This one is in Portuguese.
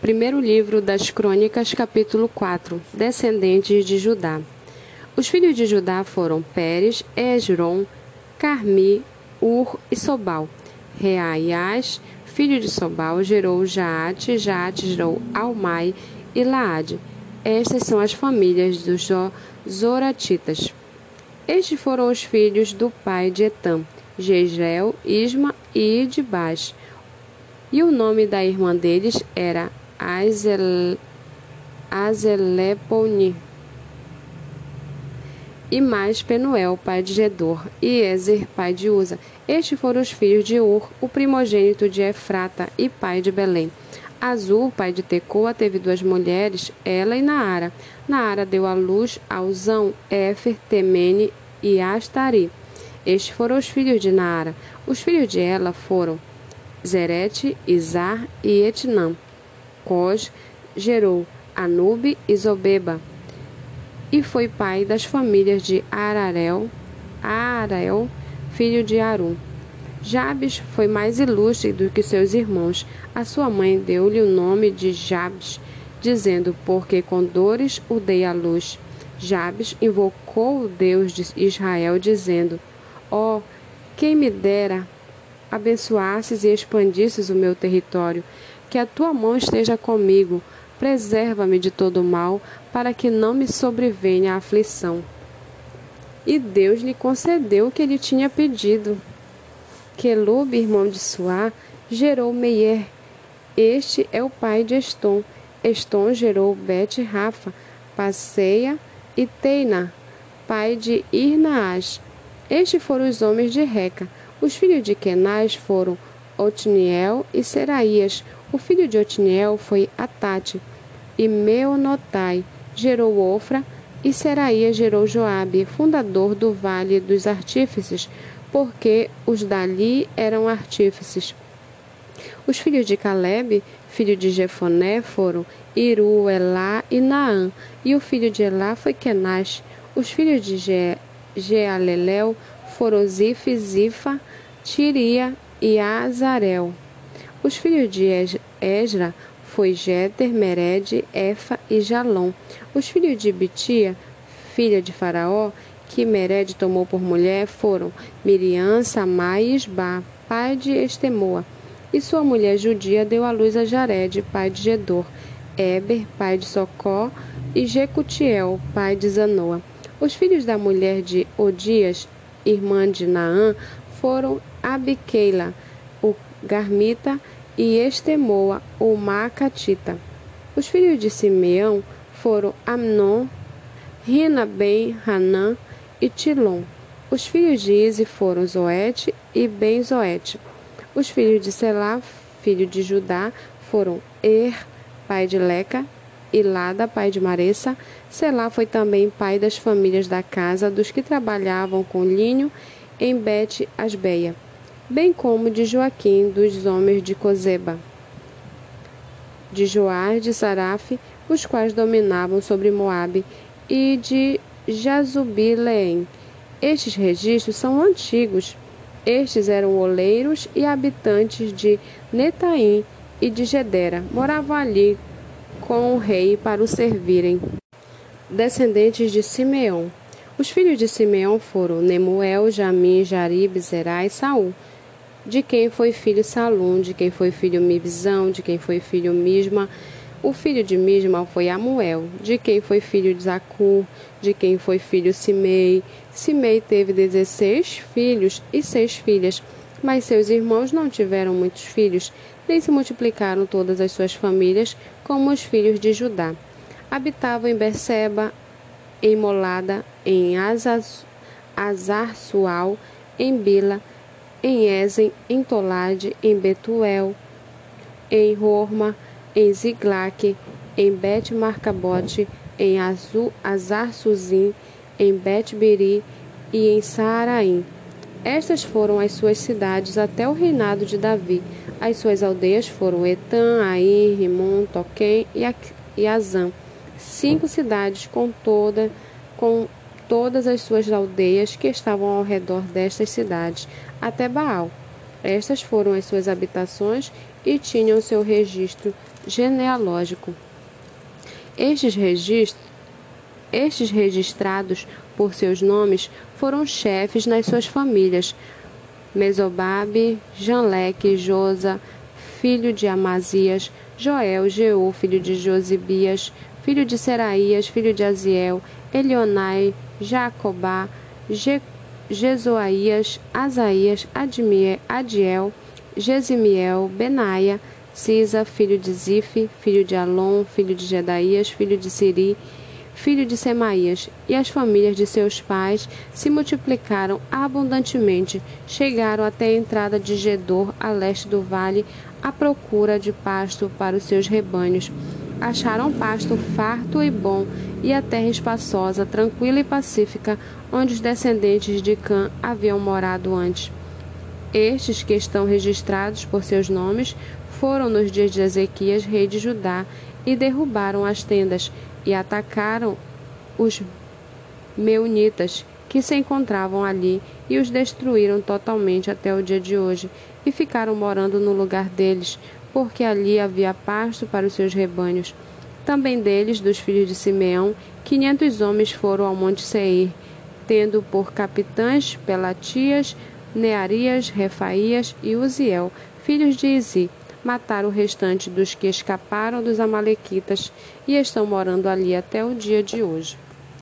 Primeiro livro das Crônicas, capítulo 4 Descendentes de Judá. Os filhos de Judá foram Pérez, Esron, Carmi, Ur e Sobal. Reaias, filho de Sobal, gerou Jaate, Jaate gerou Almai e Laade. Estas são as famílias dos Zoratitas. Estes foram os filhos do pai de Etam, Jezreel, Isma e Idbás. E o nome da irmã deles era Azel, Azeleponi. E mais Penuel, pai de Gedor, e Ezer, pai de Uza. Estes foram os filhos de Ur, o primogênito de Efrata e pai de Belém. Azul, pai de Tecoa, teve duas mulheres, ela e Naara. Naara deu à luz a Uzão, Éfer, Temene e Astari. Estes foram os filhos de Naara. Os filhos de Ela foram Zerete, Izar e Etnã. Cos gerou Anube e Zobeba, e foi pai das famílias de Ararel, Arel, filho de Arum. Jabes foi mais ilustre do que seus irmãos. A sua mãe deu-lhe o nome de Jabes, dizendo: Porque com dores o dei à luz. Jabes invocou o Deus de Israel, dizendo: Ó, oh, quem me dera abençoasses e expandisses o meu território, que a tua mão esteja comigo, preserva-me de todo mal, para que não me sobrevenha a aflição. E Deus lhe concedeu o que ele tinha pedido. Quelub, irmão de Suá, gerou Meier. Este é o pai de Estom. Estom gerou Bet Rafa, Passeia e Teina, pai de Irnaás. Estes foram os homens de Reca. Os filhos de Kenaz foram Otniel e Seraías. O filho de Otniel foi Atate, e Meonotai gerou Ofra, e Seraías gerou Joabe, fundador do Vale dos Artífices, porque os dali eram artífices. Os filhos de Caleb, filho de Jefoné, foram Iru, Elá e Naã, e o filho de Elá foi Kenaz. Os filhos de Je foram Zif, Zifa, Tiria e Azarel. Os filhos de Esra foi Jeter, Mered, Efa e Jalom. Os filhos de Bitia, filha de Faraó, que Mered tomou por mulher, foram Miriam, Samai e Isba, pai de Estemoa. E sua mulher judia deu à luz a Jared, pai de Gedor, Eber, pai de Socó, e Jecutiel, pai de Zanoa. Os filhos da mulher de Odias, irmã de Naã, foram Abiqueila, Garmita, e Estemoa, o Macatita. Os filhos de Simeão foram Amnon, Rina ben Hanã e Tilom. Os filhos de Ize foram Zoete e ben Zoete. Os filhos de Selá, filho de Judá, foram Er, pai de Leca, e Lada, pai de Maressa. Selá foi também pai das famílias da casa dos que trabalhavam com linho em Bet-Asbeia bem como de Joaquim dos homens de Cozeba, de Joar de Saraf, os quais dominavam sobre Moabe, e de Jazubileem. Estes registros são antigos. Estes eram oleiros e habitantes de Netaim e de Gedera. Moravam ali com o rei para o servirem. Descendentes de Simeão. Os filhos de Simeão foram Nemuel, Jamim, Jarib, Zerá e Saul de quem foi filho Salum, de quem foi filho Mibzão, de quem foi filho Misma. O filho de Misma foi Amuel, de quem foi filho de Zacur, de quem foi filho Simei. Simei teve dezesseis filhos e seis filhas, mas seus irmãos não tiveram muitos filhos, nem se multiplicaram todas as suas famílias como os filhos de Judá. Habitavam em Berseba, em Molada, em Azar-Sual, em Bila, em Ezen, em Tolade, em Betuel, em Horma, em Ziglac, em Bet-Marcabote, em Azar-Suzim, em Bet-Biri e em Saaraim. Estas foram as suas cidades até o reinado de Davi. As suas aldeias foram Etam, Ain, Rimon, Toquém e Azam. Cinco cidades com toda com todas as suas aldeias que estavam ao redor destas cidades, até Baal. Estas foram as suas habitações e tinham seu registro genealógico. Estes registros estes registrados por seus nomes foram chefes nas suas famílias: Mesobabe, Janleque, Josa, filho de Amazias, Joel, Jeú, filho de Josibias, filho de Seraías, filho de Aziel, Elionai, Jacobá, Je Jezoaías, Asaías, Admiel, Adiel, Gesimiel, Benaia, Cisa, filho de Zife, filho de Alon, filho de Jedaías, filho de Siri, filho de Semaías, e as famílias de seus pais se multiplicaram abundantemente, chegaram até a entrada de Gedor, a leste do vale, à procura de pasto para os seus rebanhos. Acharam pasto farto e bom, e a terra espaçosa, tranquila e pacífica, onde os descendentes de Cã haviam morado antes. Estes que estão registrados por seus nomes foram nos dias de Ezequias, rei de Judá, e derrubaram as tendas e atacaram os meunitas que se encontravam ali e os destruíram totalmente até o dia de hoje e ficaram morando no lugar deles, porque ali havia pasto para os seus rebanhos. Também deles, dos filhos de Simeão, quinhentos homens foram ao monte Seir, tendo por capitães Pelatias, Nearias, Refaías e Uziel, filhos de Izi, mataram o restante dos que escaparam dos Amalequitas e estão morando ali até o dia de hoje.